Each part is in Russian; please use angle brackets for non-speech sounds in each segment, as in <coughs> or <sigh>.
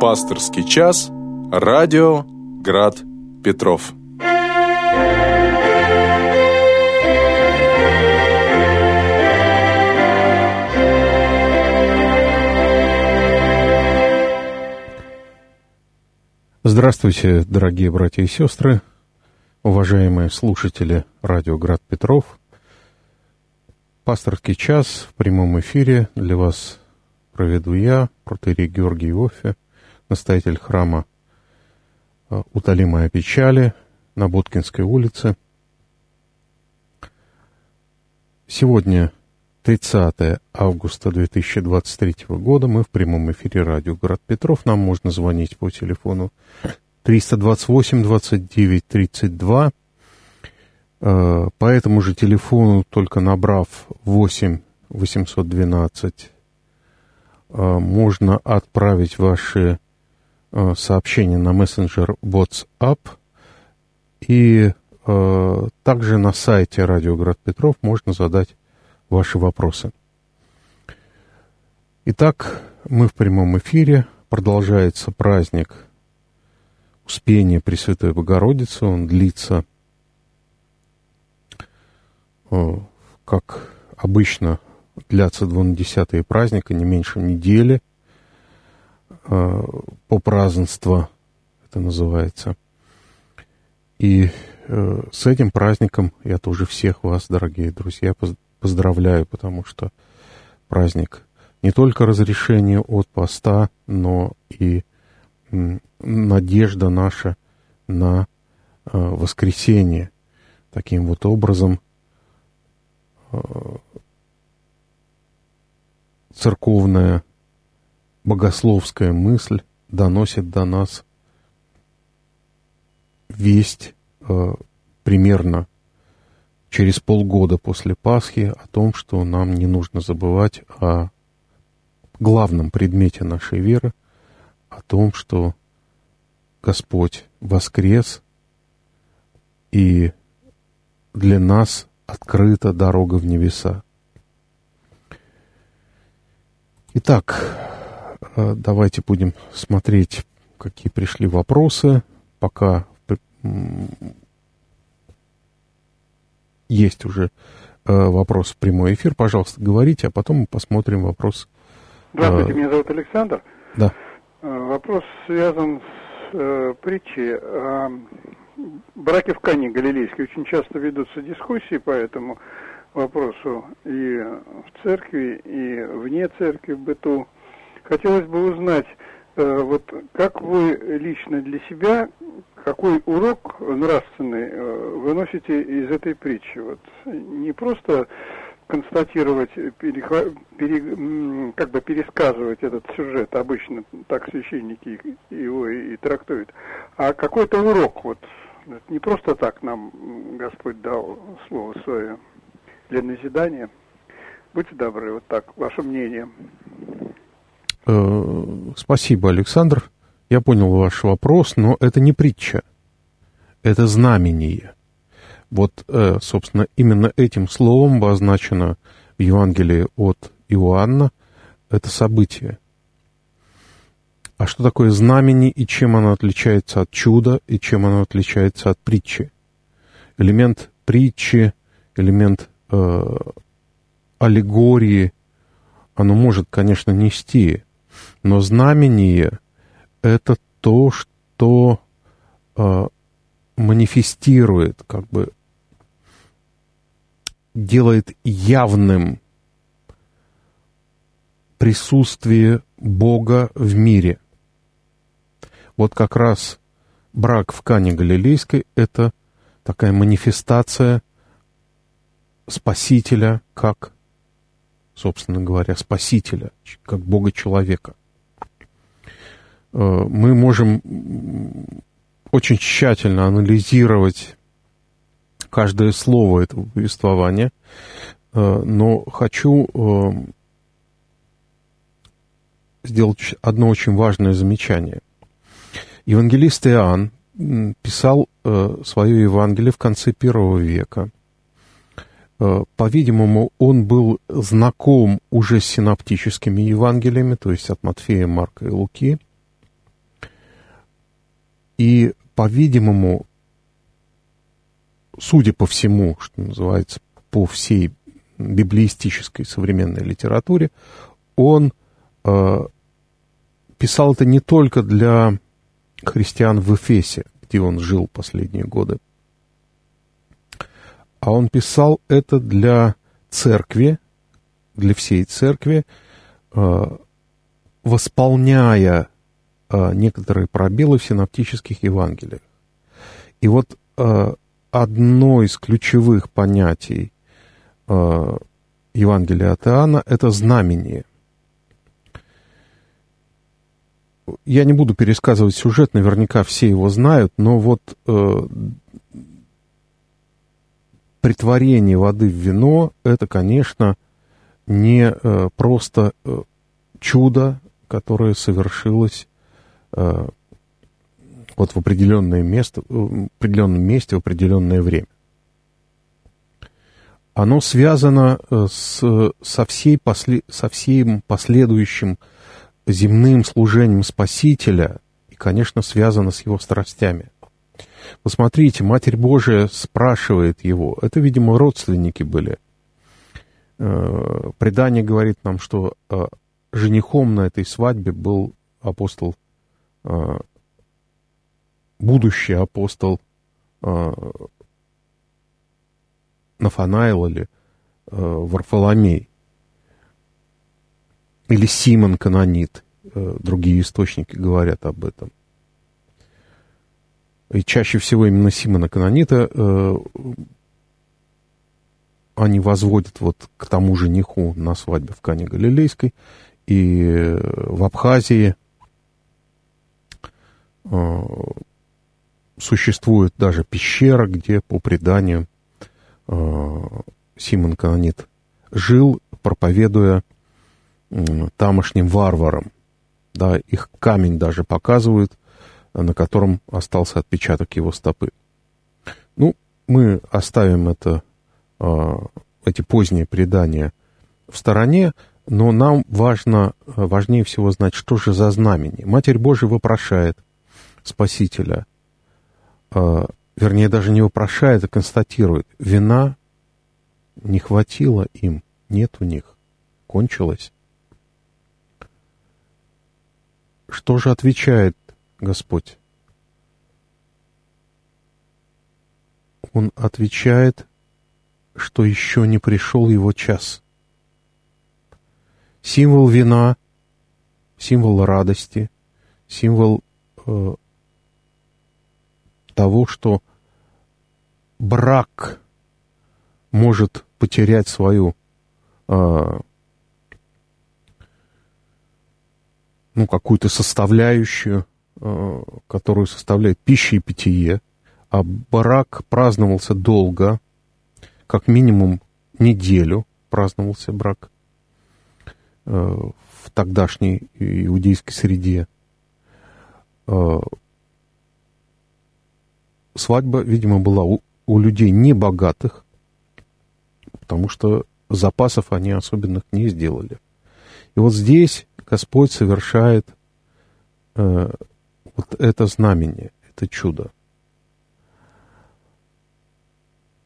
Пасторский час. Радио Град Петров. Здравствуйте, дорогие братья и сестры, уважаемые слушатели радио Град Петров. Пасторский час в прямом эфире для вас проведу я, протерей Георгий Иофе, настоятель храма э, «Утолимая печали» на Боткинской улице. Сегодня 30 августа 2023 года. Мы в прямом эфире радио «Город Петров». Нам можно звонить по телефону 328 29 32. По этому же телефону, только набрав 8 812, э, можно отправить ваши э, сообщения на мессенджер WhatsApp. И э, также на сайте Радио Град Петров можно задать ваши вопросы. Итак, мы в прямом эфире. Продолжается праздник Успения Пресвятой Богородицы. Он длится, э, как обычно, длятся двунадесятые праздника, не меньше недели. Э, по празднеству это называется. И э, с этим праздником я тоже всех вас, дорогие друзья, поздравляю, потому что праздник не только разрешение от поста, но и надежда наша на э, воскресение. Таким вот образом э, церковная богословская мысль доносит до нас весть э, примерно через полгода после Пасхи о том, что нам не нужно забывать о главном предмете нашей веры, о том, что Господь воскрес, и для нас открыта дорога в небеса. Итак, давайте будем смотреть, какие пришли вопросы. Пока есть уже э, вопрос в прямой эфир, пожалуйста, говорите, а потом мы посмотрим вопрос. Здравствуйте, э, меня зовут Александр. Да. Э, вопрос связан с э, притчей о браке в Кане Галилейской. Очень часто ведутся дискуссии по этому вопросу и в церкви, и вне церкви, в быту. Хотелось бы узнать, э, вот как вы лично для себя какой урок нравственный э, выносите из этой притчи? Вот не просто констатировать, перехва... пере... как бы пересказывать этот сюжет, обычно так священники его и, трактуют, а какой-то урок, вот не просто так нам Господь дал слово свое для назидания. Будьте добры, вот так, ваше мнение. Э, спасибо, Александр. Я понял ваш вопрос, но это не притча, это знамение. Вот, э, собственно, именно этим словом обозначено в Евангелии от Иоанна это событие. А что такое знамение и чем оно отличается от чуда и чем оно отличается от притчи? Элемент притчи, элемент э, аллегории, оно может, конечно, нести, но знамение — это то, что э, манифестирует, как бы делает явным присутствие Бога в мире. Вот как раз брак в Кане Галилейской – это такая манифестация Спасителя как, собственно говоря, Спасителя, как Бога-человека. Э, мы можем очень тщательно анализировать каждое слово этого повествования, э, но хочу э, сделать одно очень важное замечание. Евангелист Иоанн писал свое Евангелие в конце первого века. По-видимому, он был знаком уже с синоптическими Евангелиями, то есть от Матфея, Марка и Луки. И, по-видимому, судя по всему, что называется, по всей библеистической современной литературе, он э, писал это не только для христиан в Эфесе, где он жил последние годы, а он писал это для церкви, для всей церкви, э, восполняя некоторые пробелы в синоптических Евангелиях. И вот э, одно из ключевых понятий Евангелия от Иоанна – это знамение. Я не буду пересказывать сюжет, наверняка все его знают, но вот притворение воды в вино – это, конечно, не э, просто э, чудо, которое совершилось э, вот в определенное место, в определенном месте в определенное время. Оно связано с, со, всей после, со всем последующим земным служением Спасителя и, конечно, связано с его страстями – Посмотрите, Матерь Божия спрашивает его. Это, видимо, родственники были. Э, предание говорит нам, что э, женихом на этой свадьбе был апостол, э, будущий апостол Нафанаил или Варфоломей. Или Симон Канонит. Другие источники говорят об этом и чаще всего именно Симона Канонита э, они возводят вот к тому жениху на свадьбе в Кане Галилейской, и в Абхазии э, существует даже пещера, где по преданию э, Симон Канонит жил, проповедуя э, тамошним варварам. Да, их камень даже показывают – на котором остался отпечаток его стопы. Ну, мы оставим это, а, эти поздние предания в стороне, но нам важно, важнее всего знать, что же за знамение. Матерь Божия вопрошает Спасителя, а, вернее, даже не вопрошает, а констатирует, вина не хватило им, нет у них, кончилась. Что же отвечает Господь? Он отвечает, что еще не пришел его час. Символ вина, символ радости, символ э, того, что брак может потерять свою э, ну, какую-то составляющую, Э, которую составляет пища и питье, а брак праздновался долго, как минимум неделю праздновался брак э, в тогдашней иудейской среде. Э, свадьба, видимо, была у, у людей небогатых, потому что запасов они особенных не сделали. И вот здесь Господь совершает вот это знамение, это чудо.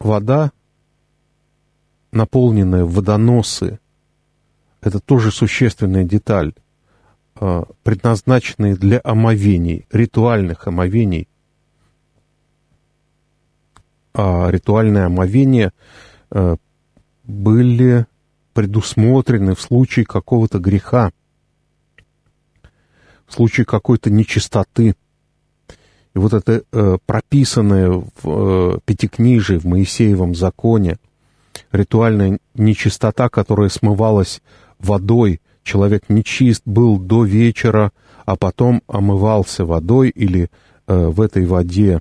Вода, наполненная водоносы, это тоже существенная деталь, а, предназначенные для омовений, ритуальных омовений. А ритуальные омовения а, были предусмотрены в случае какого-то греха в случае какой-то нечистоты. И вот это э, прописанное в э, Пятикнижии, в Моисеевом законе, ритуальная нечистота, которая смывалась водой, человек нечист был до вечера, а потом омывался водой или э, в этой воде э,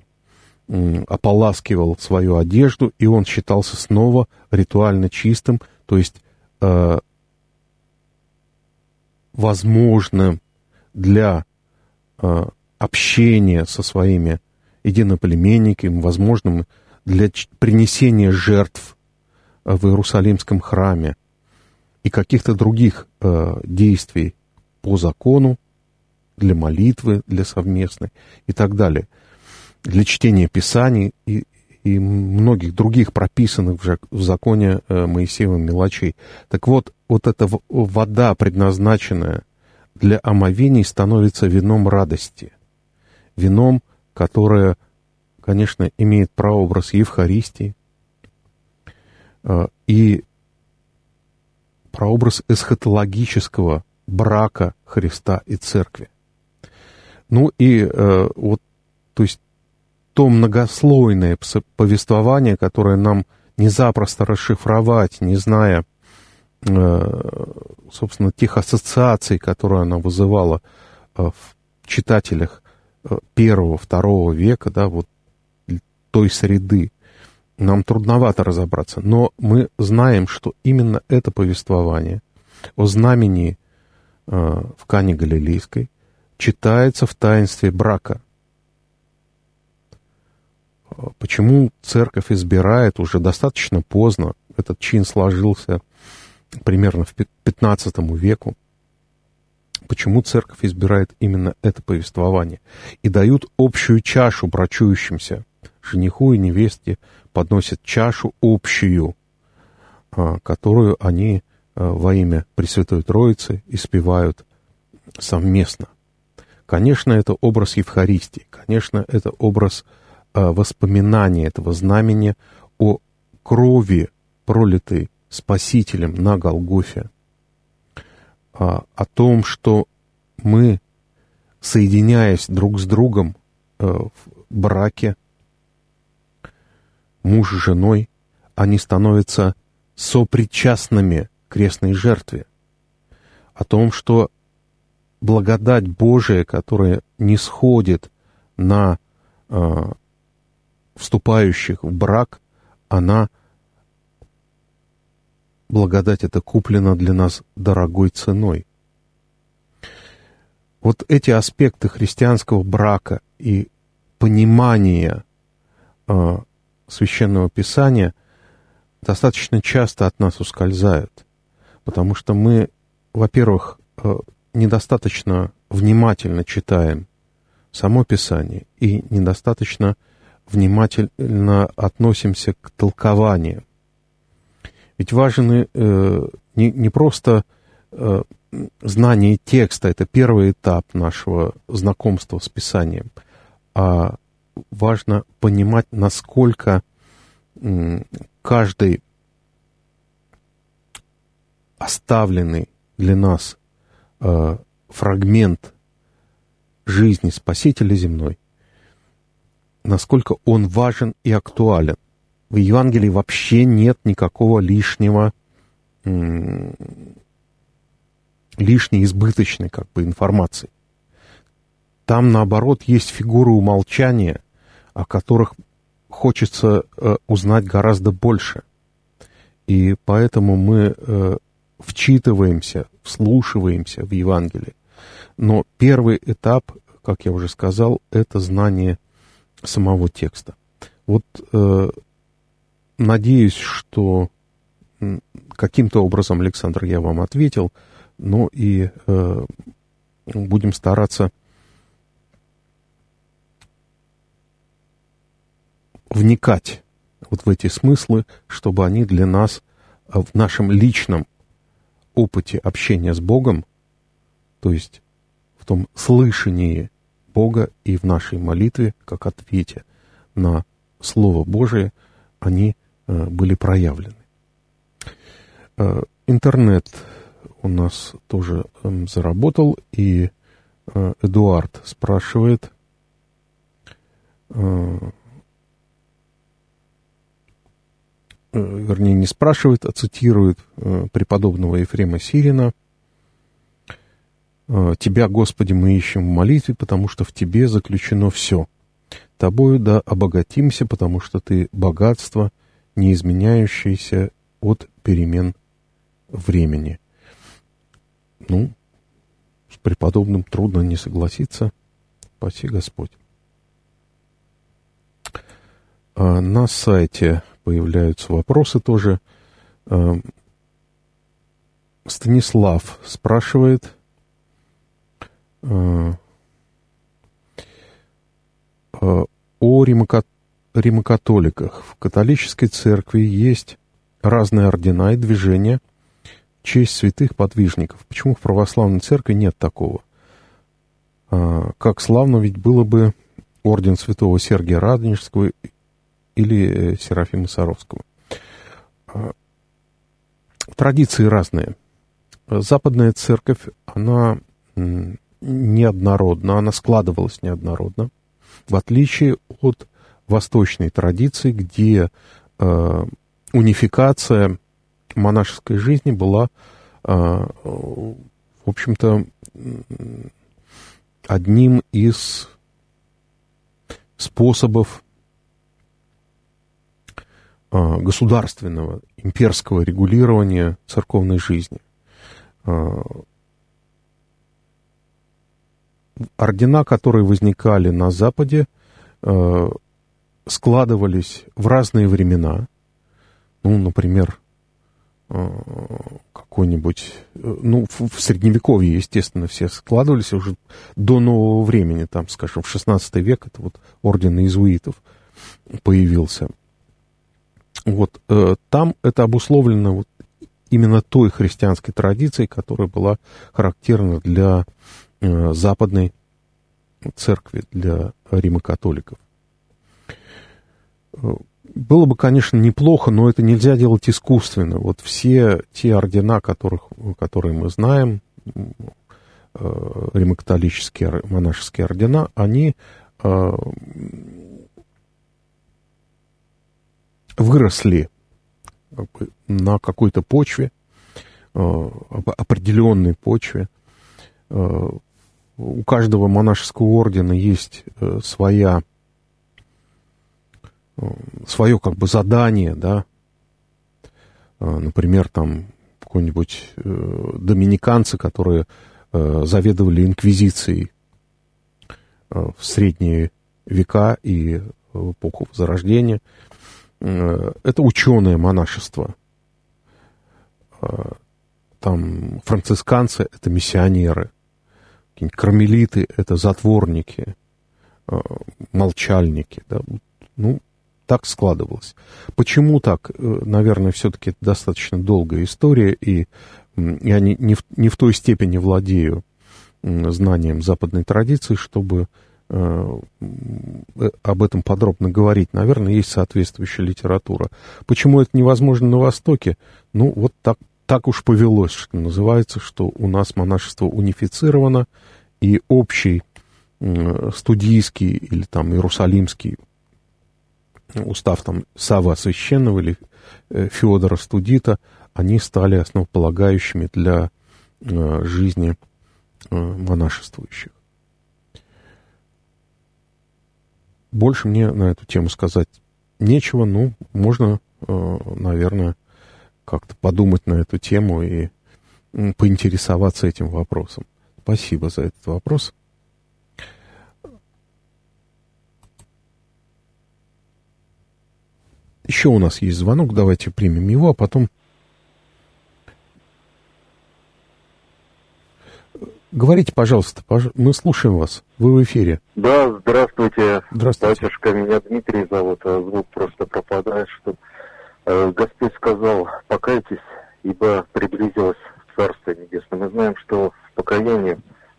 ополаскивал свою одежду, и он считался снова ритуально чистым, то есть э, возможным для э, общения со своими единоплеменниками, возможным для принесения жертв э, в Иерусалимском храме и каких-то других э, действий по закону, для молитвы, для совместной и так далее. Для чтения Писаний и, и многих других прописанных в законе э, Моисеевым мелочей. Так вот, вот эта вода, предназначенная для омовений, становится вином радости. Вином, которое, конечно, имеет прообраз Евхаристии э, и прообраз эсхатологического брака Христа и Церкви. Ну и э, вот, то есть то многослойное повествование, которое нам не запросто расшифровать, не зная, э, собственно, тех ассоциаций, которые она вызывала э, в читателях э, первого, второго века, да, вот той среды, нам трудновато разобраться. Но мы знаем, что именно это повествование о знамени в Кане Галилейской читается в таинстве брака – Почему церковь избирает уже достаточно поздно, этот чин сложился примерно в 15 веку, почему церковь избирает именно это повествование и дают общую чашу брачующимся. Жениху и невесте подносят чашу общую, а, которую они а, во имя Пресвятой Троицы испевают совместно. Конечно, это образ Евхаристии, конечно, это образ Э, воспоминание этого знамени о крови, пролитой Спасителем на Голгофе, а, о том, что мы, соединяясь друг с другом э, в браке, муж с женой, они становятся сопричастными крестной жертве, о том, что благодать Божия, которая не сходит на э, вступающих в брак, она, благодать эта куплена для нас дорогой ценой. Вот эти аспекты христианского брака и понимания э, священного писания достаточно часто от нас ускользают, потому что мы, во-первых, э, недостаточно внимательно читаем само Писание и недостаточно внимательно относимся к толкованию. Ведь важен э, не, не просто э, знание текста, это первый этап нашего знакомства с Писанием, а важно понимать, насколько э, каждый оставленный для нас э, фрагмент жизни Спасителя земной насколько он важен и актуален. В Евангелии вообще нет никакого лишнего, лишней избыточной как бы информации. Там, наоборот, есть фигуры умолчания, о которых хочется э, узнать гораздо больше. И поэтому мы э, вчитываемся, вслушиваемся в Евангелие. Но первый этап, как я уже сказал, это знание самого текста. Вот э, надеюсь, что каким-то образом, Александр, я вам ответил, но и э, будем стараться вникать вот в эти смыслы, чтобы они для нас э, в нашем личном опыте общения с Богом, то есть в том слышании Бога и в нашей молитве, как ответе на Слово Божие, они э, были проявлены. Э, интернет у нас тоже эм, заработал, и э, Эдуард спрашивает, вернее, не спрашивает, а цитирует преподобного Ефрема Сирина, «Тебя, Господи, мы ищем в молитве, потому что в Тебе заключено все. Тобою да обогатимся, потому что Ты богатство, не изменяющееся от перемен времени». Ну, с преподобным трудно не согласиться. Спаси Господь. А на сайте появляются вопросы тоже. Э, Станислав спрашивает, Э, э, о римокатоликах. В католической церкви есть разные ордена и движения в честь святых подвижников. Почему в православной церкви нет такого? А, как славно ведь было бы орден святого Сергия Радонежского или э, Серафима Саровского. А, традиции разные. Западная церковь, она неоднородна, она складывалась неоднородно, в отличие от восточной традиции, где э, унификация монашеской жизни была, э, в общем-то, одним из способов э, государственного, имперского регулирования церковной жизни. Э, ордена, которые возникали на Западе, э, складывались в разные времена. Ну, например, э, какой-нибудь... Э, ну, в Средневековье, естественно, все складывались уже до нового времени. Там, скажем, в XVI век это вот орден иезуитов появился. Вот там это обусловлено вот именно той христианской традицией, которая была характерна для западной церкви, для римокатоликов. Было бы, конечно, неплохо, но это нельзя делать искусственно. Вот все те ордена, которых, которые мы знаем, э, римокатолические монашеские ордена, они э, выросли на какой-то почве, э, определенной почве. У каждого монашеского ордена есть своя свое как бы задание, да, а, например, там какой-нибудь э, доминиканцы, которые э, заведовали инквизицией э, в средние века и в эпоху Возрождения. Это ученое монашество. Там францисканцы — это миссионеры. Кармелиты — это затворники, молчальники. Да? Ну, так складывалось. Почему так? Э, наверное, все-таки достаточно долгая история, и я не, не, в, не в той степени владею знанием западной традиции, чтобы э, э, об этом подробно говорить. Наверное, есть соответствующая литература. Почему это невозможно на Востоке? Ну, вот так, так уж повелось, что называется, что у нас монашество унифицировано, и общий студийский или там иерусалимский устав там Сава Священного или э, Феодора Студита, они стали основополагающими для э, жизни э, монашествующих. Больше мне на эту тему сказать нечего, ну, можно, наверное, как-то подумать на эту тему и поинтересоваться этим вопросом. Спасибо за этот вопрос. Еще у нас есть звонок, давайте примем его, а потом... Говорите, пожалуйста, пож... мы слушаем вас. Вы в эфире. Да, здравствуйте. Здравствуйте. Батюшка, меня Дмитрий зовут, а звук просто пропадает, что Господь сказал, покайтесь, ибо приблизилось Царство Небесное. Мы знаем, что в покаянии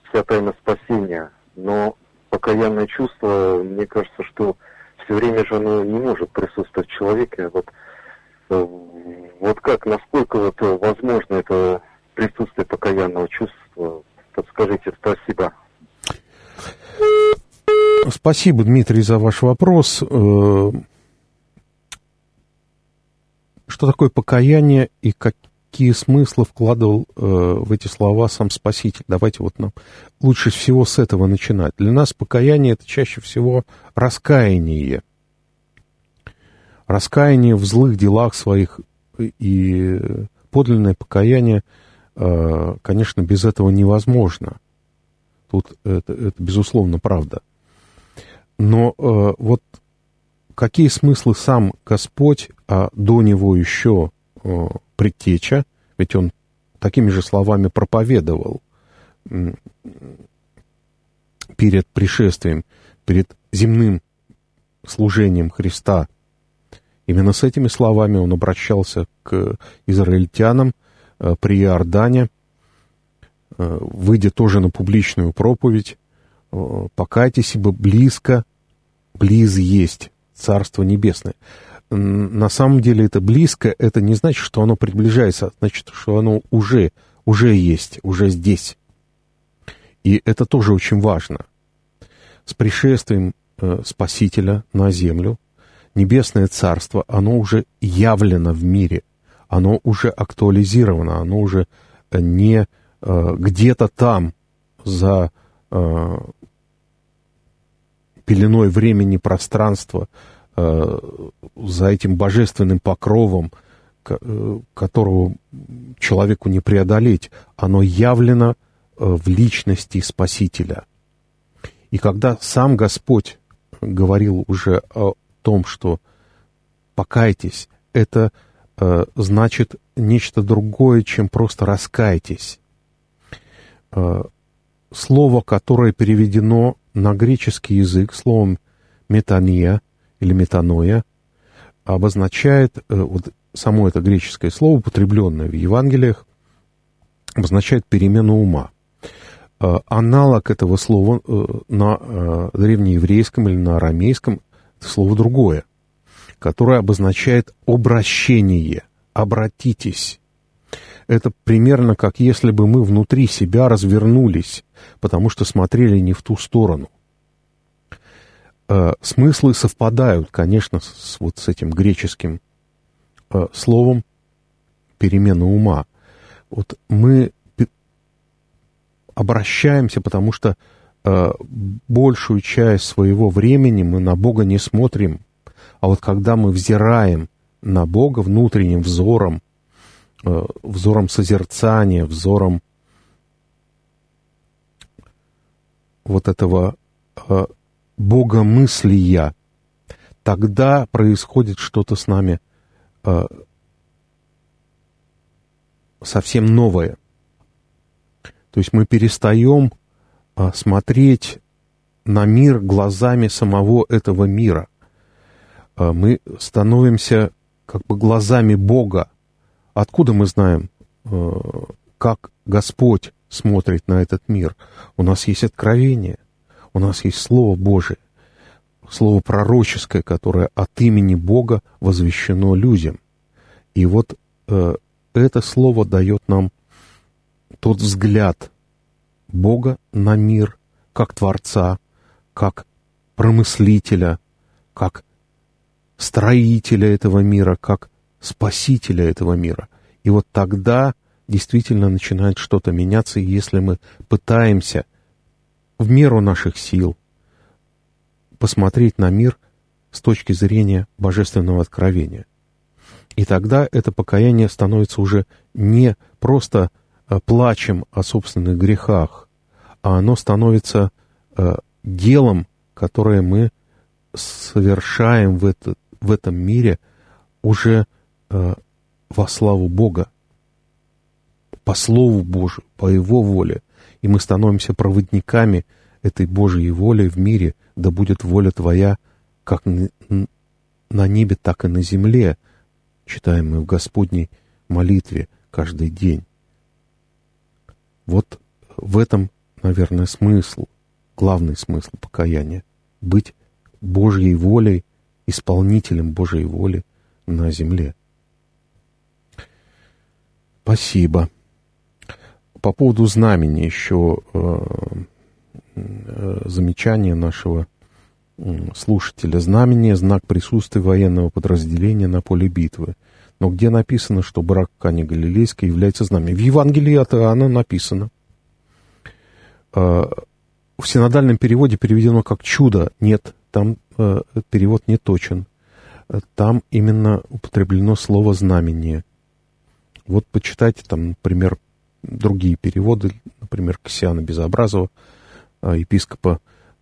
вся тайна спасения, но покаянное чувство, мне кажется, что все время же оно не может присутствовать в человеке. Вот, э, вот как, насколько вот э, возможно это присутствие покаянного чувства? Подскажите, спасибо. Спасибо, Дмитрий, за ваш вопрос. Что такое покаяние и как, какие смыслы вкладывал э, в эти слова сам Спаситель. Давайте вот нам лучше всего с этого начинать. Для нас покаяние это чаще всего раскаяние. Раскаяние в злых делах своих и подлинное покаяние, э, конечно, без этого невозможно. Тут это, это безусловно правда. Но э, вот какие смыслы сам Господь, а до него еще э, предтеча, ведь он такими же словами проповедовал перед пришествием, перед земным служением Христа. Именно с этими словами он обращался к израильтянам э, при Иордане, э, выйдя тоже на публичную проповедь, э, «Покайтесь, ибо близко, близ есть Царство Небесное». На самом деле это близко, это не значит, что оно приближается, а значит, что оно уже, уже есть, уже здесь. И это тоже очень важно. С пришествием э, Спасителя на землю Небесное Царство, оно уже явлено в мире, оно уже актуализировано, оно уже э, не э, где-то там за пеленой времени пространства, за этим божественным покровом, э, которого человеку не преодолеть, оно явлено Э, в личности Спасителя. И когда сам Господь говорил уже о том, что покайтесь, это э, значит нечто другое, чем просто раскайтесь. Э, слово, которое переведено на греческий язык словом метания или метаноя, обозначает, э, вот само это греческое слово, употребленное в Евангелиях, обозначает перемену ума. Э, аналог этого слова э, на древнееврейском или на арамейском слово другое, которое обозначает обращение, обратитесь. Это примерно как если бы мы внутри себя развернулись, потому что смотрели не в ту сторону. Смыслы совпадают, конечно, с, вот с этим греческим словом перемена ума. Вот мы обращаемся, потому что э, большую часть своего времени мы на Бога не смотрим. А вот когда мы взираем на Бога внутренним взором, э, взором созерцания, взором вот этого э, богомыслия, тогда происходит что-то с нами э, совсем новое. То есть мы перестаем а, смотреть на мир глазами самого этого мира. А, мы становимся как бы глазами Бога. Откуда мы знаем, а, как Господь смотрит на этот мир? У нас есть откровение, у нас есть Слово Божие, Слово пророческое, которое от имени Бога возвещено людям. И вот э, это Слово дает нам тот взгляд Бога на мир, как Творца, как промыслителя, как строителя этого мира, как спасителя этого мира. И вот тогда действительно начинает что-то меняться, если мы пытаемся в меру наших сил посмотреть на мир с точки зрения божественного откровения. И тогда это покаяние становится уже не просто Э, плачем о собственных грехах, а оно становится э, делом, которое мы совершаем в, это, в этом мире уже э, во славу Бога, по Слову Божию, по Его воле. И мы становимся проводниками этой Божьей воли в мире, да будет воля Твоя как на небе, так и на земле, читаем мы в Господней молитве каждый день. Вот в этом, наверное, смысл, главный смысл покаяния. Быть Божьей волей, исполнителем Божьей воли на земле. Спасибо. По поводу знамени еще э, э, замечание нашего э, слушателя. Знамение – знак присутствия военного подразделения на поле битвы – но где написано, что брак Кани Галилейской является знамением? В Евангелии от Иоанна написано. А, в синодальном переводе переведено как «чудо». Нет, там э, перевод не точен. Там именно употреблено слово «знамение». Вот почитайте там, например, другие переводы, например, Ксиана Безобразова, а, епископа,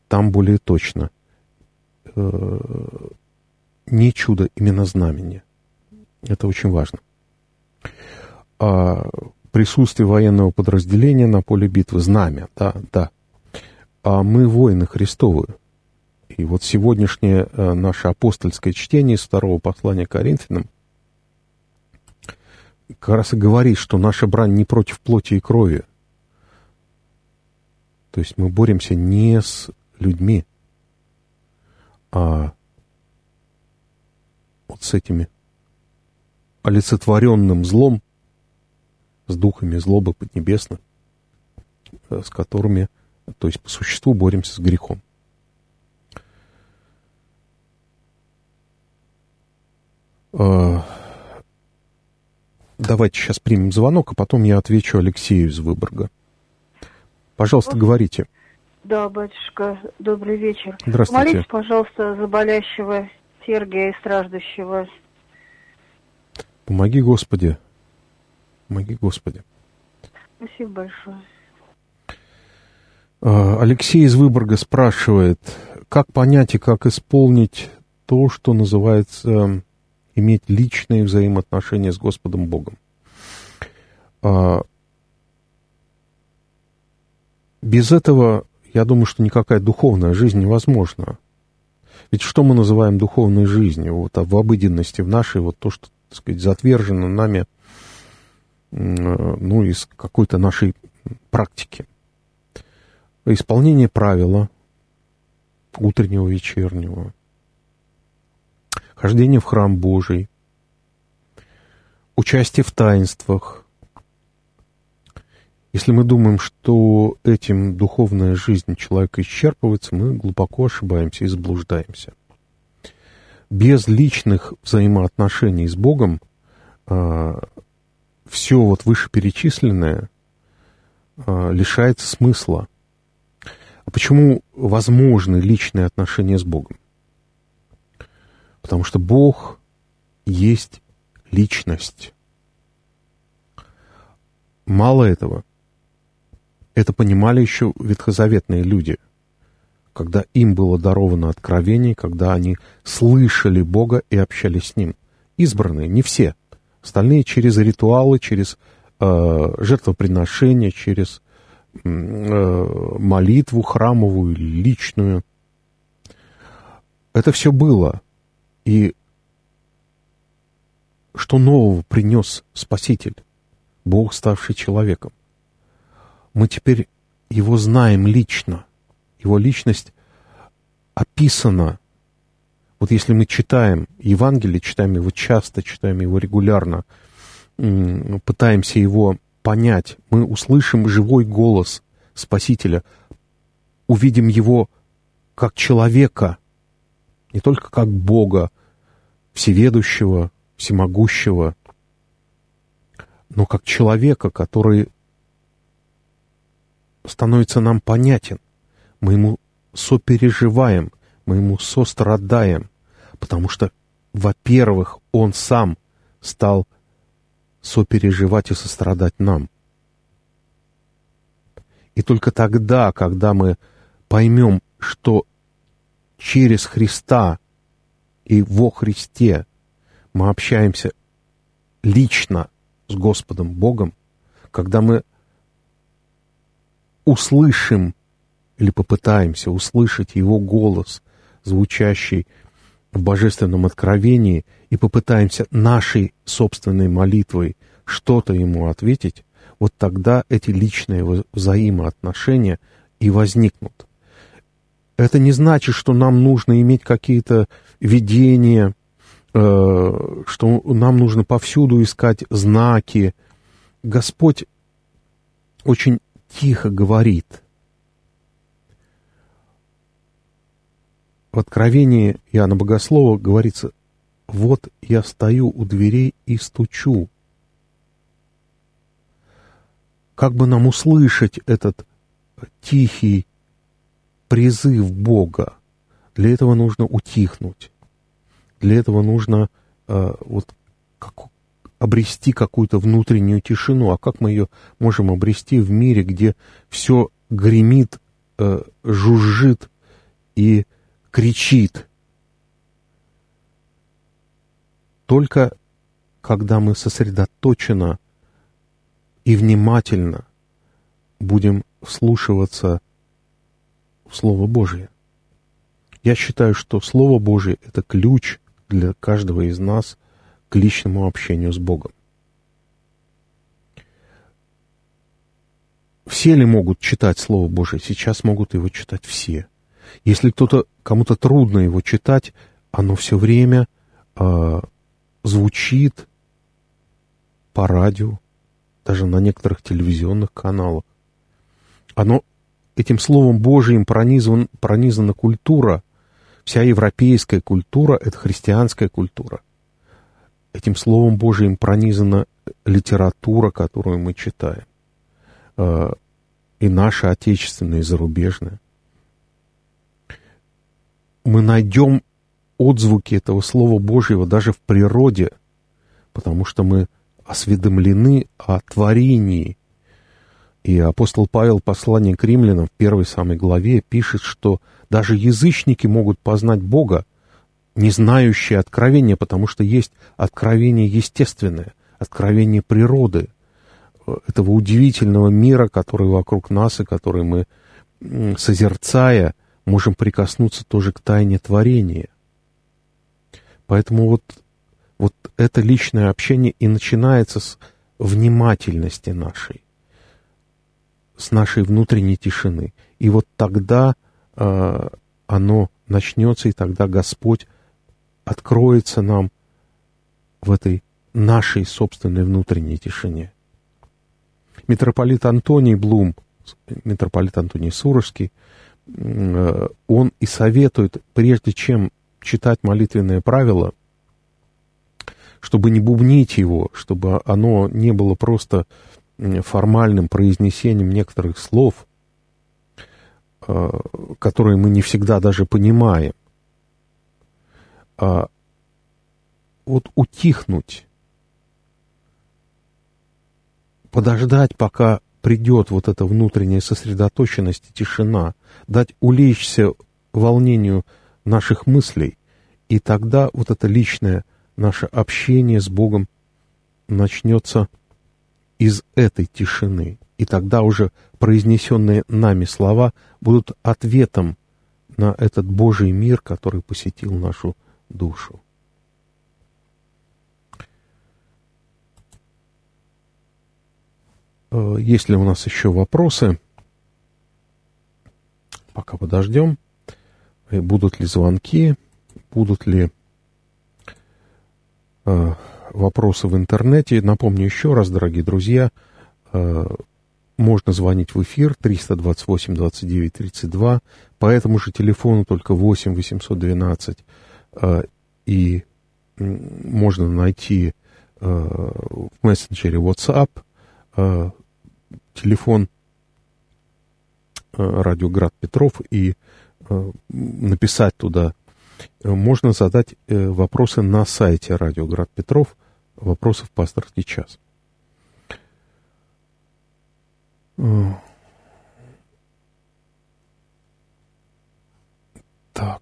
там более точно. Э, не чудо, именно знамение. Это очень важно. А присутствие военного подразделения на поле битвы, знамя, да, да. А мы воины Христовы. И вот сегодняшнее э, наше апостольское чтение из второго послания Коринфянам как раз и говорит, что наша брань не против плоти и крови. То есть мы боремся не с людьми, а вот с этими олицетворенным злом, с духами злобы поднебесных, э, с которыми, то есть по существу боремся с грехом. А, давайте сейчас примем звонок, а потом я отвечу Алексею из Выборга. Пожалуйста, говорите. Да, батюшка, добрый вечер. Здравствуйте. Молитесь, пожалуйста, за болящего Сергия и страждущего. Помоги, Господи. Помоги, Господи. Спасибо большое. А, Алексей из Выборга спрашивает, как понять и как исполнить то, что называется иметь личные взаимоотношения с Господом Богом. А, без этого, я думаю, что никакая духовная жизнь невозможна. Ведь что мы называем духовной жизнью? Вот а в обыденности в нашей, вот то, что, так сказать, затвержено нами, ну, из какой-то нашей практики. Исполнение правила утреннего, вечернего, хождение в храм Божий, участие в таинствах. Если мы думаем, что этим духовная жизнь человека исчерпывается, мы глубоко ошибаемся и заблуждаемся. Без личных взаимоотношений с Богом а, все вот вышеперечисленное а, лишается смысла. А почему возможны личные отношения с Богом? Потому что Бог есть личность. Мало этого. Это понимали еще ветхозаветные люди, когда им было даровано откровение, когда они слышали Бога и общались с Ним. Избранные, не все. Остальные через ритуалы, через э, жертвоприношения, через э, молитву храмовую, личную. Это все было. И что нового принес Спаситель, Бог, ставший человеком? Мы теперь его знаем лично. Его личность описана. Вот если мы читаем Евангелие, читаем его часто, читаем его регулярно, пытаемся его понять, мы услышим живой голос Спасителя, увидим его как человека, не только как Бога, всеведущего, всемогущего, но как человека, который становится нам понятен. Мы ему сопереживаем, мы ему сострадаем, потому что, во-первых, он сам стал сопереживать и сострадать нам. И только тогда, когда мы поймем, что через Христа и во Христе мы общаемся лично с Господом Богом, когда мы услышим или попытаемся услышать Его голос, звучащий в божественном откровении, и попытаемся нашей собственной молитвой что-то Ему ответить, вот тогда эти личные взаимоотношения и возникнут. Это не значит, что нам нужно иметь какие-то видения, э, что нам нужно повсюду искать знаки. Господь очень тихо говорит. В Откровении Иоанна Богослова говорится, «Вот я стою у дверей и стучу». Как бы нам услышать этот тихий призыв Бога. Для этого нужно утихнуть. Для этого нужно э, вот как, обрести какую-то внутреннюю тишину. А как мы ее можем обрести в мире, где все гремит, э, жужжит и кричит? Только когда мы сосредоточенно и внимательно будем вслушиваться Слово Божие. Я считаю, что Слово Божие – это ключ для каждого из нас к личному общению с Богом. Все ли могут читать Слово Божие? Сейчас могут его читать все. Если кто-то, кому-то трудно его читать, оно все время э, звучит по радио, даже на некоторых телевизионных каналах. Оно этим Словом Божиим пронизан, пронизана культура, вся европейская культура – это христианская культура. Этим Словом Божиим пронизана литература, которую мы читаем. Э, и наша отечественная, и зарубежная. Мы найдем отзвуки этого Слова Божьего даже в природе, потому что мы осведомлены о творении. И апостол Павел, послание к римлянам в первой самой главе, пишет, что даже язычники могут познать Бога, не знающие откровения, потому что есть откровение естественное, откровение природы, этого удивительного мира, который вокруг нас и который мы, созерцая, можем прикоснуться тоже к тайне творения. Поэтому вот, вот это личное общение и начинается с внимательности нашей, с нашей внутренней тишины. И вот тогда э, оно начнется, и тогда Господь откроется нам в этой нашей собственной внутренней тишине. Митрополит Антоний Блум, митрополит Антоний Сурожский, э, он и советует, прежде чем читать молитвенное правило, чтобы не бубнить его, чтобы оно не было просто формальным произнесением некоторых слов, э, которые мы не всегда даже понимаем, а вот утихнуть, подождать, пока придет вот эта внутренняя сосредоточенность и тишина, дать улечься волнению наших мыслей, и тогда вот это личное наше общение с Богом начнется из этой тишины. И тогда уже произнесенные нами слова будут ответом на этот Божий мир, который посетил нашу душу. Э, есть ли у нас еще вопросы? Пока подождем. Э, будут ли звонки? Будут ли э, вопросы в интернете? Напомню еще раз, дорогие друзья, можно звонить в эфир 328 29 32 по этому же телефону только 8 812 и можно найти в мессенджере WhatsApp телефон э, радио Град Петров и э, написать туда. Можно задать э, вопросы на сайте радио Град Петров, вопросы в пасторский час. Так.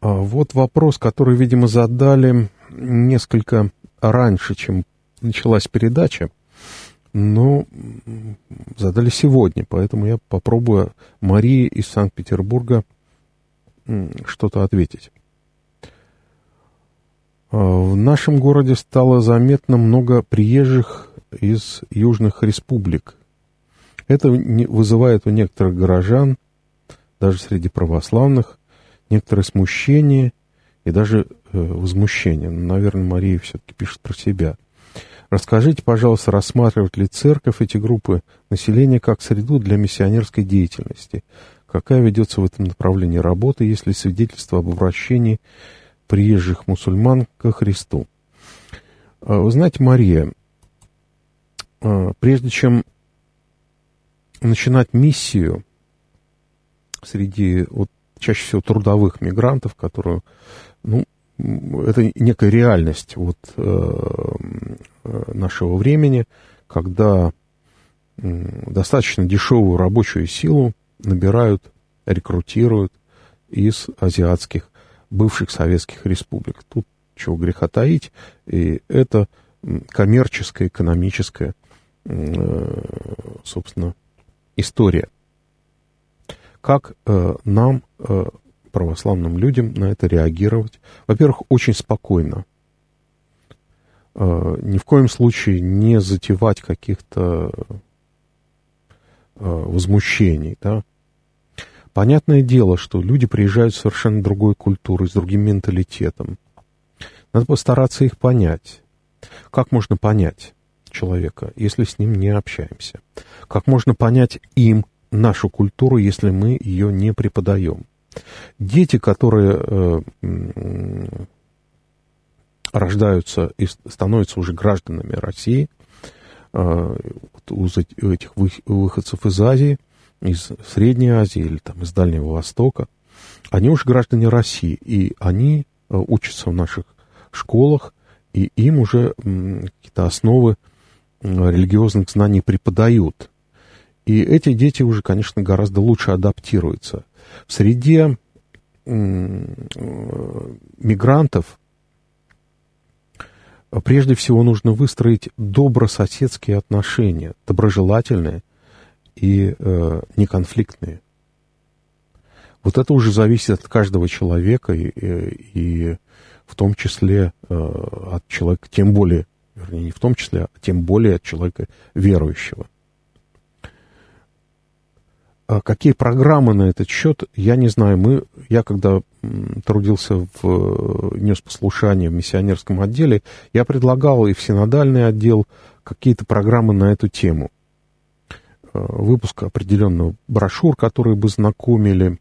А вот вопрос, который, видимо, задали несколько раньше, чем началась передача но задали сегодня, поэтому я попробую Марии из Санкт-Петербурга что-то ответить. А, в нашем городе стало заметно много приезжих из южных республик. Это вызывает у некоторых горожан, даже среди православных, некоторое смущение и даже э, возмущение. Наверное, Мария все-таки пишет про себя. Расскажите, пожалуйста, рассматривает ли церковь эти группы населения как среду для миссионерской деятельности? Какая ведется в этом направлении работа, если свидетельство об обращении приезжих мусульман ко Христу? А, вы знаете, Мария, а, прежде чем начинать миссию среди вот, чаще всего трудовых мигрантов, которую, ну, это некая реальность вот, э, нашего времени, когда достаточно дешевую рабочую силу набирают, рекрутируют из азиатских бывших советских республик. Тут чего греха таить, и это коммерческая, экономическая, э, собственно, история. Как э, нам, э, православным людям, на это реагировать? Во-первых, очень спокойно. Ни в коем случае не затевать каких-то возмущений, да. Понятное дело, что люди приезжают с совершенно другой культурой, с другим менталитетом. Надо постараться их понять. Как можно понять человека, если с ним не общаемся? Как можно понять им нашу культуру, если мы ее не преподаем? Дети, которые э, рождаются и становятся уже гражданами России, э, у этих выходцев из Азии, из Средней Азии или там, из Дальнего Востока, они уже граждане России, и они э, учатся в наших школах, и им уже какие-то основы религиозных знаний преподают. И эти дети уже, конечно, гораздо лучше адаптируются. В среде мигрантов прежде всего нужно выстроить добрососедские отношения, доброжелательные и э, неконфликтные. Вот это уже зависит от каждого человека и, и в том числе э, от человека, тем более, вернее, не в том числе, а тем более от человека верующего. А какие программы на этот счет, я не знаю. Мы, я когда трудился в нес послушание в миссионерском отделе, я предлагал и в синодальный отдел какие-то программы на эту тему. Э, выпуск определенного брошюр, которые бы знакомили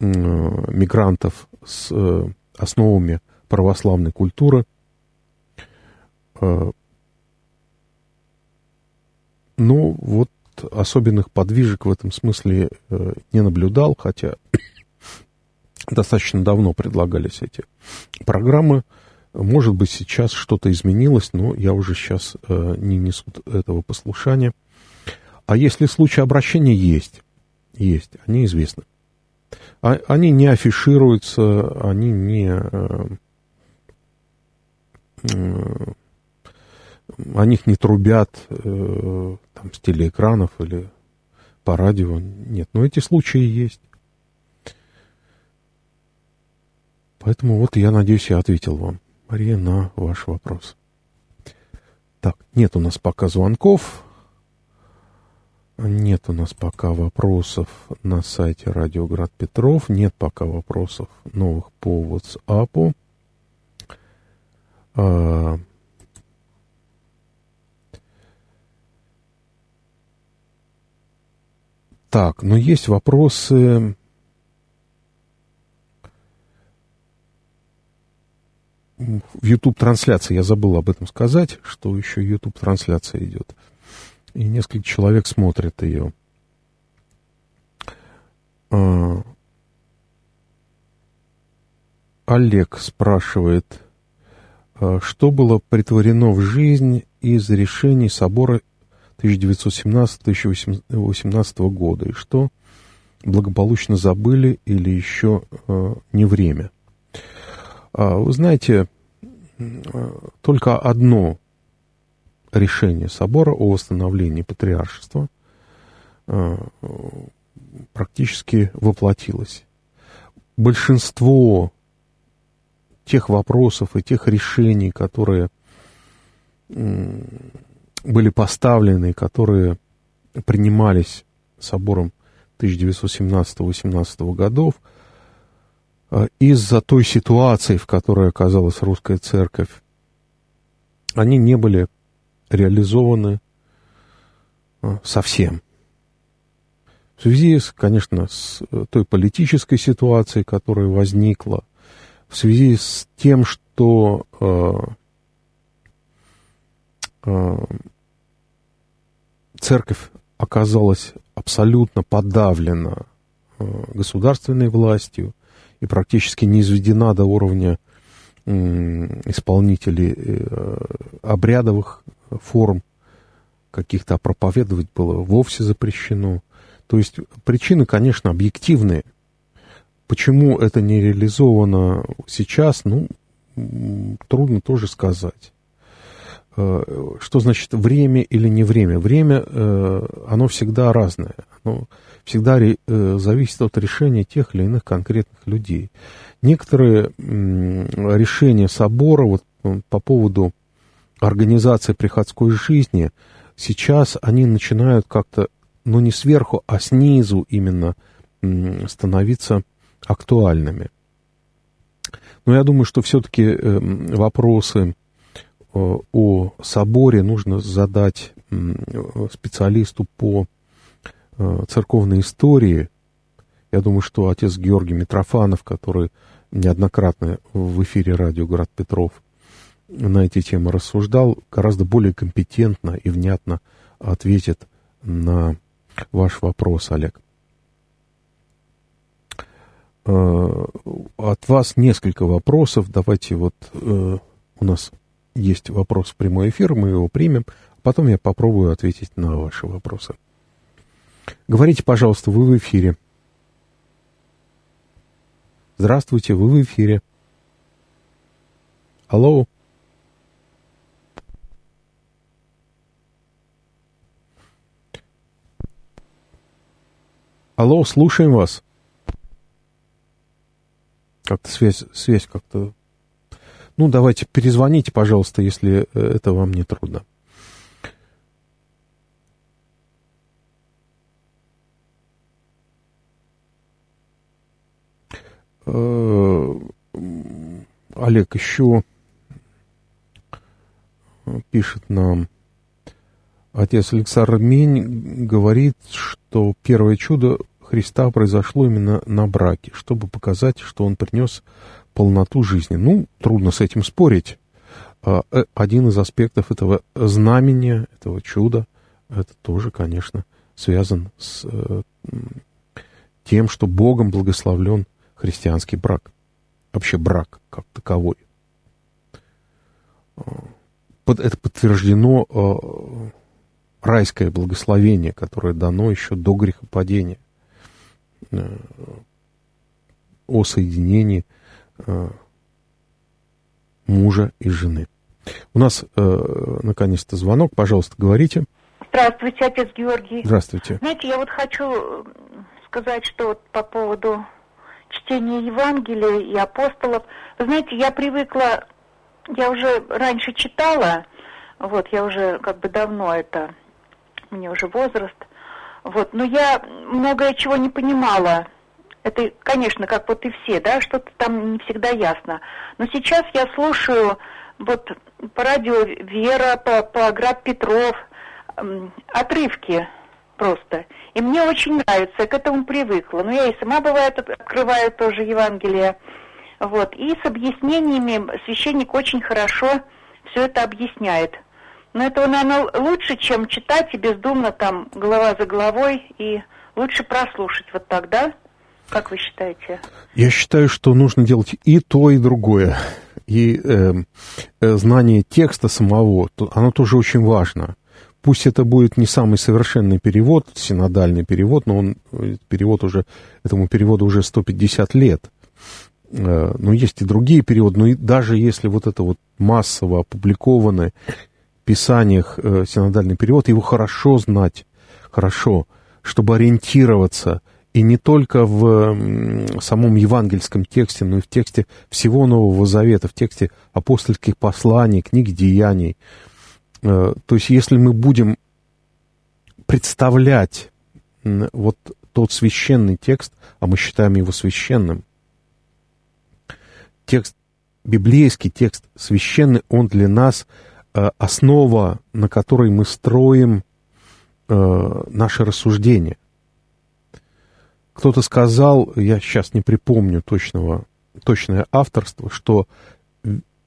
мигрантов с э, основами православной культуры. Э, ну, вот особенных подвижек в этом смысле э, не наблюдал, хотя <coughs> достаточно давно предлагались эти программы. Может быть, сейчас что-то изменилось, но я уже сейчас э, не несу этого послушания. А если случаи обращения есть, есть, они известны. А, они не афишируются, они не Э, о них не трубят э, там, с телеэкранов или по радио. Нет, но эти случаи есть. Поэтому вот я надеюсь, я ответил вам, Мария, на ваш вопрос. Так, нет у нас пока звонков. Нет у нас пока вопросов на сайте Радиоград Петров. Нет пока вопросов новых по WhatsApp. А, так, но есть вопросы... В YouTube-трансляции, я забыл об этом сказать, что еще YouTube-трансляция идет. И несколько человек смотрят ее. А, Олег спрашивает, Э, что было притворено в жизнь из решений собора 1917-1918 года, и что благополучно забыли или еще э, не время. А, вы знаете, только одно решение собора о восстановлении патриаршества практически воплотилось. Большинство тех вопросов и тех решений, которые были поставлены, которые принимались собором 1917-18 годов, а, из-за той ситуации, в которой оказалась русская церковь, они не были реализованы а, совсем. В связи, с, конечно, с э, той политической ситуацией, которая возникла, в связи с тем, что э, э, церковь оказалась абсолютно подавлена государственной властью и практически не изведена до уровня э, исполнителей э, обрядовых форм, каких-то проповедовать было вовсе запрещено. То есть причины, конечно, объективные – Почему это не реализовано сейчас, ну, трудно тоже сказать. что значит время или не время? Время, оно всегда разное. Оно всегда зависит от решения тех или иных конкретных людей. Некоторые решения собора вот, по поводу организации приходской жизни, сейчас они начинают как-то, ну не сверху, а снизу именно становиться актуальными. Но я думаю, что все-таки эм, вопросы э, о соборе нужно задать специалисту по э, церковной истории. Я думаю, что отец Георгий Митрофанов, который неоднократно в эфире радио «Град Петров» на эти темы рассуждал, гораздо более компетентно и внятно ответит на ваш вопрос, Олег. Э, от вас несколько вопросов. Давайте вот э, у нас есть вопрос в прямой эфир, мы его примем, потом я попробую ответить на ваши вопросы. Говорите, пожалуйста, вы в эфире. Здравствуйте, вы в эфире. Алло. Алло, слушаем вас. Как-то связь, связь как-то... Ну, давайте перезвоните, пожалуйста, если э, это вам не трудно. Олег еще пишет нам, отец Александр Мень говорит, что первое чудо Христа произошло именно на браке, чтобы показать, что он принес полноту жизни. Ну, трудно с этим спорить. А, э, один из аспектов этого знамения, этого чуда, это тоже, конечно, связан с э, тем, что Богом благословлен христианский брак. Вообще брак как таковой. А, это подтверждено а, райское благословение, которое дано еще до грехопадения. Э, о соединении мужа и жены. У нас э, наконец-то звонок. Пожалуйста, говорите. Здравствуйте, отец Георгий. Здравствуйте. Знаете, я вот хочу сказать, что вот по поводу чтения Евангелия и апостолов. Вы знаете, я привыкла, я уже раньше читала, вот, я уже как бы давно это, мне уже возраст, вот, но я многое чего не понимала. Это, конечно, как вот и все, да, что-то там не всегда ясно. Но сейчас я слушаю вот по радио Вера, по, по Град Петров, отрывки просто. И мне очень нравится, я к этому привыкла. Но я и сама, бывает, открываю тоже Евангелие. Вот. И с объяснениями священник очень хорошо все это объясняет. Но это, наверное, лучше, чем читать и бездумно там голова за головой, и лучше прослушать вот так, да? Как вы считаете? Я считаю, что нужно делать и то, и другое. И э, э, знание текста самого, оно тоже очень важно. Пусть это будет не самый совершенный перевод, синодальный перевод, но он, э, перевод уже, этому переводу уже 150 лет. Э, но есть и другие переводы, но и даже если вот это вот массово опубликованное писаниях э, синодальный перевод, его хорошо знать, хорошо, чтобы ориентироваться и не только в самом евангельском тексте, но и в тексте всего Нового Завета, в тексте апостольских посланий, книг деяний. Э, то есть если мы будем представлять вот тот священный текст, а мы считаем его священным, текст, библейский текст священный, он для нас – Э, основа, на которой мы строим э, наши рассуждения. Кто-то сказал, я сейчас не припомню точного, точное авторство, что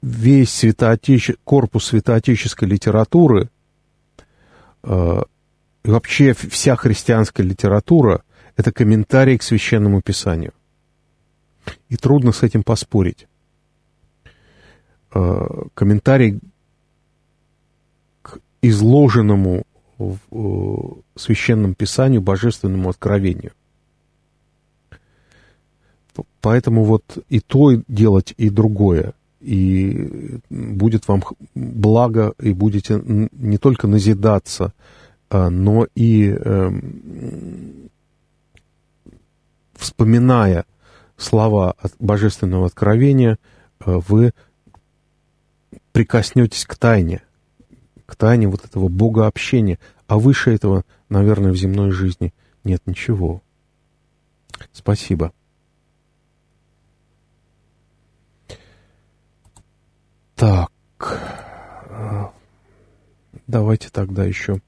весь святоотеч... корпус святоотеческой литературы э, вообще вся христианская литература — это комментарий к священному писанию. И трудно с этим поспорить. Э, комментарий изложенному в э, священном писанию божественному откровению. Поэтому вот и то делать, и другое. И будет вам благо, и будете не только назидаться, а, но и эм, вспоминая слова божественного откровения, э, вы прикоснетесь к тайне, к тайне вот этого Бога общения. А выше этого, наверное, в земной жизни нет ничего. Спасибо. Так, давайте тогда еще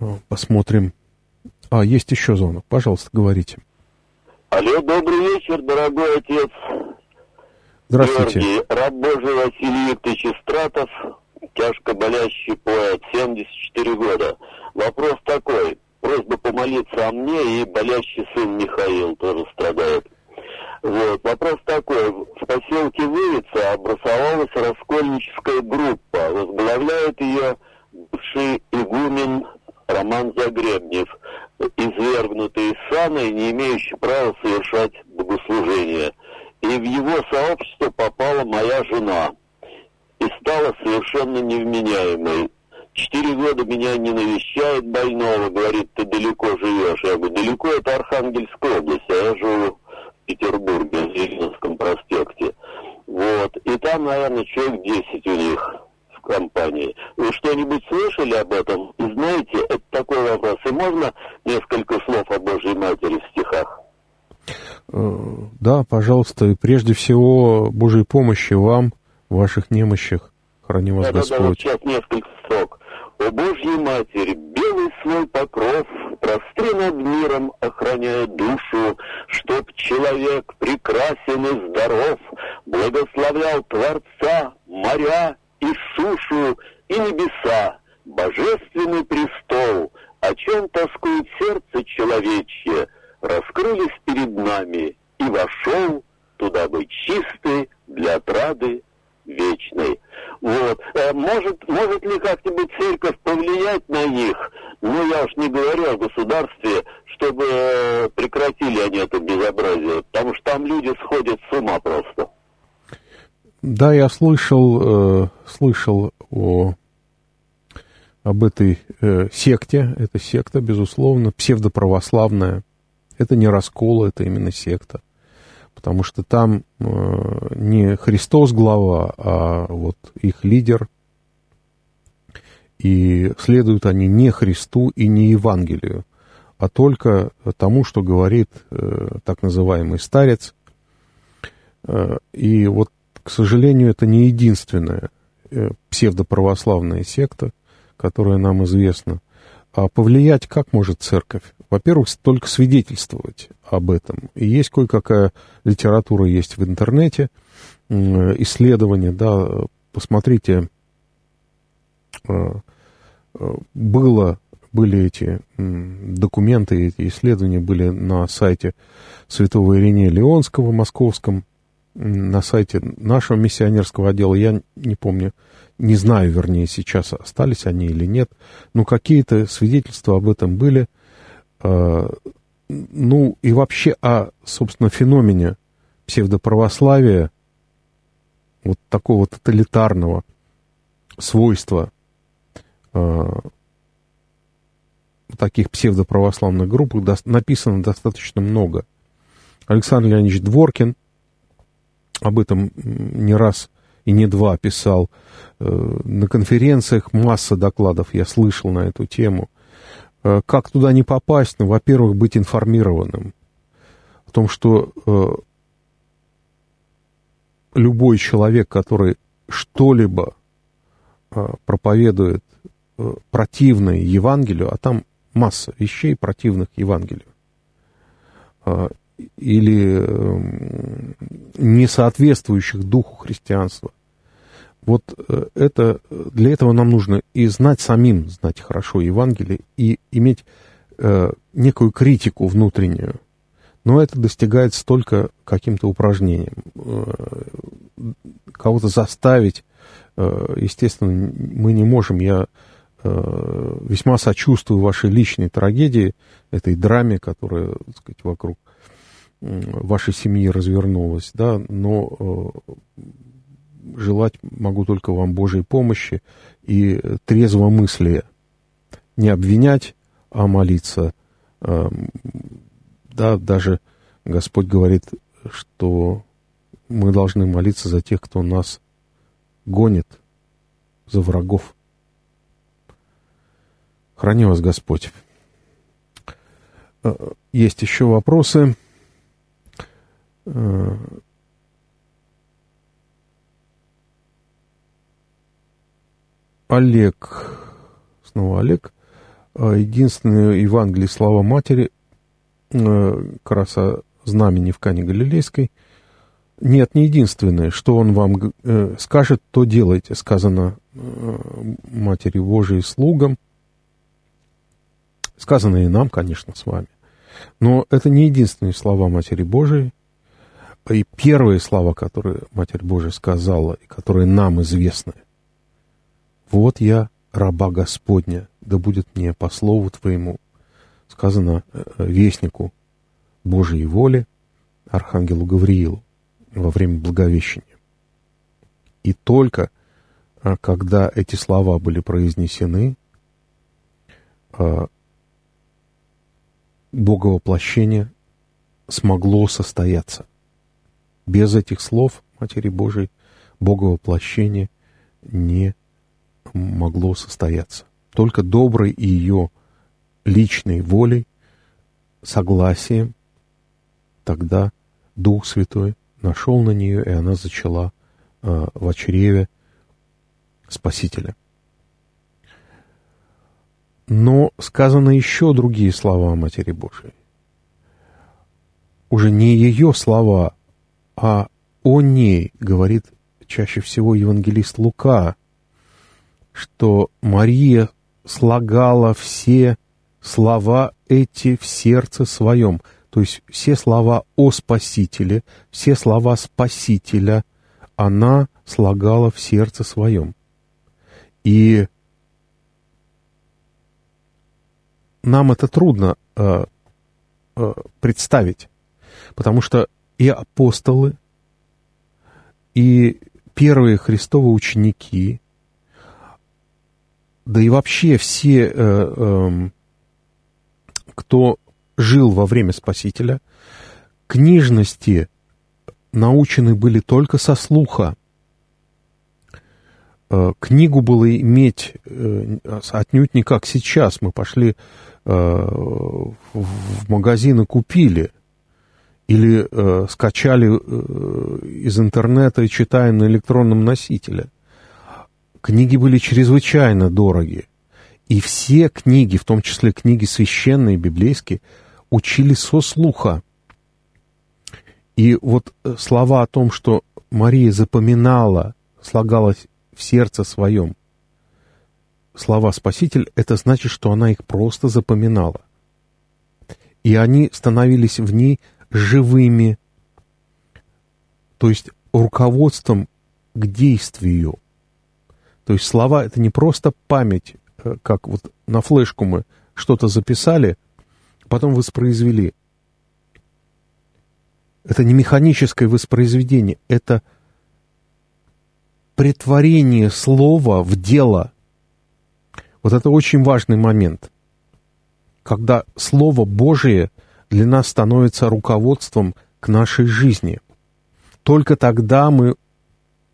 э, посмотрим. А, есть еще звонок. Пожалуйста, говорите. Алло, добрый вечер, дорогой отец. Здравствуйте. Георгий, раб Божий Василий Викторович Истратов, тяжко болящий поэт, 74 года. Вопрос такой, просьба помолиться о мне и болящий сын Михаил тоже страдает. Вот. Вопрос такой. В поселке Вывица образовалась раскольническая группа. Возглавляет ее бывший игумен Роман Загребнев, извергнутый из сана и не имеющий права совершать богослужение. И в его сообщество попала моя жена и стала совершенно невменяемой. Четыре года меня не навещает больного, говорит, ты далеко живешь. Я говорю, далеко это Архангельская область, а я живу Петербурге, в Зеленском проспекте. Вот. И там, наверное, человек 10 у них в компании. Вы что-нибудь слышали об этом? И знаете, это такой вопрос. И можно несколько слов о Божьей Матери в стихах? Э, да, пожалуйста. И прежде всего, Божьей помощи вам, ваших немощах. Храни вас да, Господь. Да, да, вот сейчас несколько строк. «О Божьей Матери, белый свой покров, простри над миром, охраняя душу, чтоб человек прекрасен и здоров, благословлял Творца, моря и сушу, и небеса, божественный престол, о чем тоскует сердце человечье, раскрылись перед нами, и вошел туда быть чистый для отрады вечной. Вот. Э, может, может ли как-нибудь церковь повлиять на них? Ну, я уж не говорю о государстве, чтобы э, прекратили они это безобразие, потому что там люди сходят с ума просто. Да, я слышал, э, слышал о, об этой э, секте. Это секта, безусловно, псевдоправославная. Это не раскол, это именно секта потому что там э, не Христос глава, а вот их лидер, и следуют они не Христу и не Евангелию, а только тому, что говорит э, так называемый старец. Э, и вот, к сожалению, это не единственная псевдоправославная секта, которая нам известна. А повлиять как может церковь? Во-первых, только свидетельствовать об этом. И есть кое-какая литература есть в интернете, исследования, да, посмотрите, э, э, было, были эти документы, эти исследования были на сайте святого Иринея Леонского московском, на сайте нашего миссионерского отдела, я не помню, не знаю, вернее, сейчас остались они или нет, но какие-то свидетельства об этом были. А, ну, и вообще о, собственно, феномене псевдоправославия, вот такого тоталитарного свойства а, таких псевдоправославных групп написано достаточно много. Александр Леонидович Дворкин об этом не раз и не два писал. Э, на конференциях масса докладов я слышал на эту тему. Э, как туда не попасть? Ну, во-первых, быть информированным о том, что э, любой человек, который что-либо проповедует противное Евангелию, а там масса вещей противных Евангелию, или не соответствующих духу христианства. Вот э, это, для этого нам нужно и знать самим, знать хорошо Евангелие, и иметь э, некую критику внутреннюю. Но это достигается только каким-то упражнением. Э, кого-то заставить, э, естественно, мы не можем. Я э, весьма сочувствую вашей личной трагедии, этой драме, которая, так сказать, вокруг вашей семьи развернулось, да, но желать могу только вам Божьей помощи и трезво мысли не обвинять, а молиться. Эм, да, даже Господь говорит, что мы должны молиться за тех, кто нас гонит, за врагов. Храни вас Господь. Э, есть еще вопросы. Олег, снова Олег, э, единственное Евангелие слова матери, как раз о знамени в Кане Галилейской, нет, не единственное, что он вам э, скажет, то делайте, сказано э, Матери Божией слугам, сказано и нам, конечно, с вами. Но это не единственные слова Матери Божией, и первые слова, которые Матерь Божия сказала, и которые нам известны. «Вот я, раба Господня, да будет мне по слову Твоему», сказано э, вестнику Божьей воли, Архангелу Гавриилу во время Благовещения. И только а, когда эти слова были произнесены, а, Боговоплощение смогло состояться. Без этих слов Матери Божией Боговоплощение не могло состояться. Только доброй ее личной волей, согласием, тогда Дух Святой нашел на нее, и она зачала э, в чреве Спасителя. Но сказано еще другие слова о Матери Божией. Уже не ее слова, а о ней говорит чаще всего евангелист Лука, что Мария слагала все слова эти в сердце своем – то есть все слова о Спасителе, все слова Спасителя она слагала в сердце своем. И нам это трудно э, э, представить, потому что и апостолы, и первые Христовы ученики, да и вообще все, э, э, кто жил во время Спасителя, книжности научены были только со слуха. Э, книгу было иметь э, отнюдь не как сейчас. Мы пошли э, в магазин и купили. Или скачали из интернета и читаем на электронном носителе. Книги были чрезвычайно дороги. И все книги, в том числе книги священные, библейские, учили со слуха. И вот э, слова о том, что Мария запоминала, слагалась в сердце своем, слова Спаситель, это значит, что она их просто запоминала. И они становились в ней живыми, то есть руководством к действию. То есть слова — это не просто память, э, как вот на флешку мы что-то записали, потом воспроизвели. Это не механическое воспроизведение, это претворение слова в дело. Вот это очень важный момент, когда Слово Божие для нас становится руководством к нашей жизни. Только тогда мы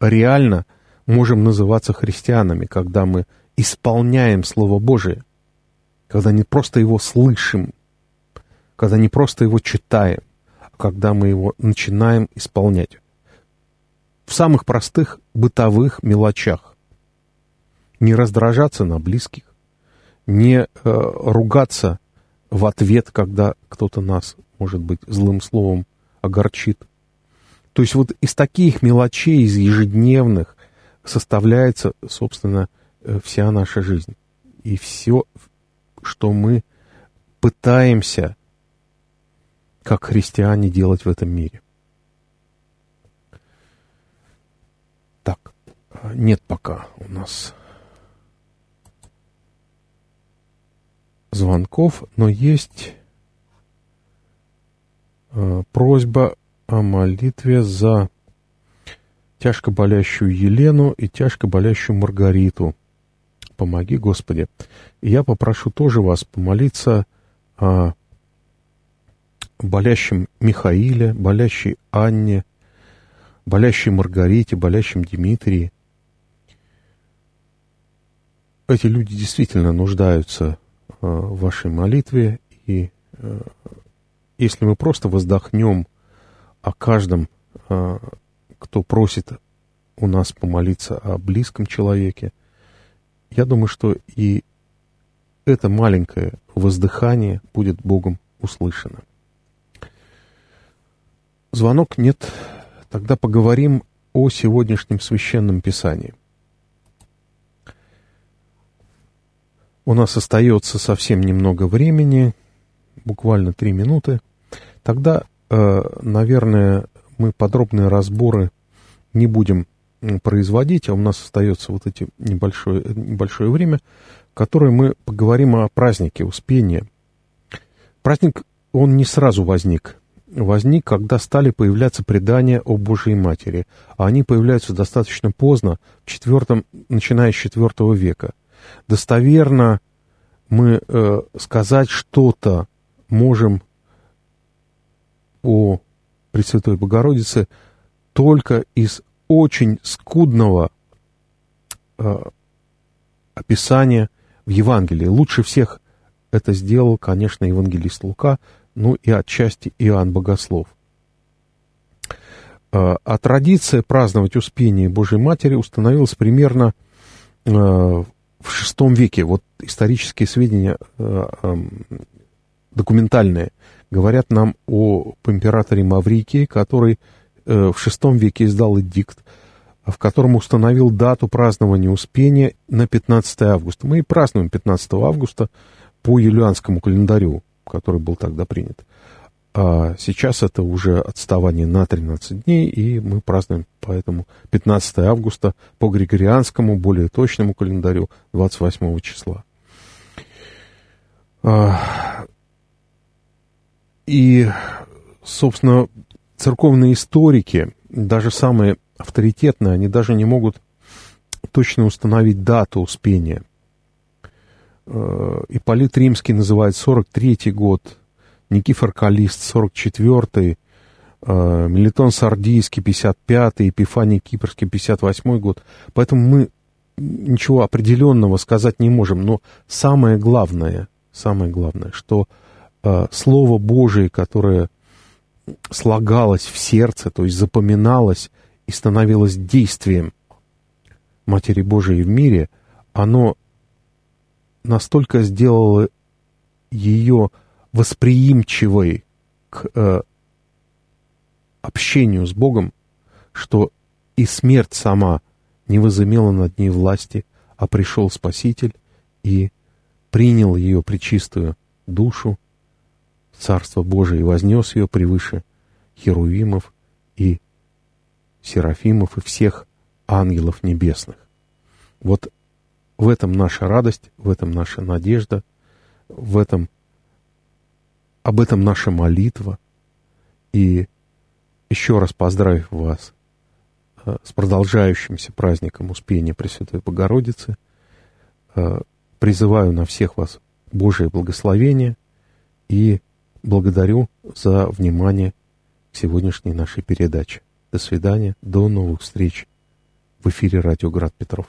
реально можем называться христианами, когда мы исполняем Слово Божие, когда не просто его слышим, когда не просто его читаем, а когда мы его начинаем исполнять. В самых простых бытовых мелочах. Не раздражаться на близких, не э, ругаться в ответ, когда кто-то нас, может быть, злым словом огорчит. То есть вот из таких мелочей, из ежедневных, составляется, собственно, э, вся наша жизнь. И все, что мы пытаемся как христиане делать в этом мире. Так, нет пока у нас звонков, но есть Э, просьба о молитве за тяжко болящую Елену и тяжко болящую Маргариту. Помоги, Господи. И я попрошу тоже вас помолиться о болящем Михаиле, болящей Анне, болящей Маргарите, болящем Дмитрии. Эти люди действительно нуждаются э, в вашей молитве, и э, если мы просто воздохнем о каждом, э, кто просит у нас помолиться о близком человеке, я думаю, что и это маленькое воздыхание будет Богом услышано. Звонок нет. Тогда поговорим о сегодняшнем священном писании. У нас остается совсем немного времени, буквально три минуты. Тогда, э, наверное, мы подробные разборы не будем производить, а у нас остается вот эти небольшое, небольшое время, которое мы поговорим о празднике Успения. Праздник, он не сразу возник. Возник, когда стали появляться предания о Божьей Матери, а они появляются достаточно поздно, в четвертом, начиная с IV века. Достоверно мы э, сказать что-то можем о Пресвятой Богородице только из очень скудного э, описания в Евангелии. Лучше всех это сделал, конечно, евангелист Лука, ну и отчасти Иоанн Богослов. Э, а традиция праздновать Успение Божьей Матери установилась примерно э, в VI веке. Вот исторические сведения э, э, документальные говорят нам о императоре Маврикии, который э, в VI веке издал эдикт, в котором установил дату празднования Успения на 15 августа. Мы и празднуем 15 августа по юлианскому календарю, который был тогда принят. А сейчас это уже отставание на 13 дней, и мы празднуем поэтому 15 августа по григорианскому, более точному календарю 28 числа. И, собственно, церковные историки, даже самые авторитетные, они даже не могут точно установить дату Успения. Э, Ипполит Римский называет 43-й год, Никифор Калист 44-й, э, Мелитон Сардийский 55-й, Епифаний Кипрский 58-й год. Поэтому мы ничего определенного сказать не можем. Но самое главное, самое главное, что Слово Божие, которое слагалось в сердце, то есть запоминалось и становилось действием Матери Божией в мире, оно настолько сделало ее восприимчивой к э, общению с Богом, что и смерть сама не возымела над ней власти, а пришел Спаситель и принял ее причистую душу, Царство Божие, и вознес ее превыше Херувимов и Серафимов и всех ангелов небесных. Вот в этом наша радость, в этом наша надежда, в этом, об этом наша молитва. И еще раз поздравив вас э, с продолжающимся праздником Успения Пресвятой Богородицы, э, призываю на всех вас Божие благословение и благодарю за внимание к сегодняшней нашей передаче. До свидания, до новых встреч в эфире радио «Град Петров».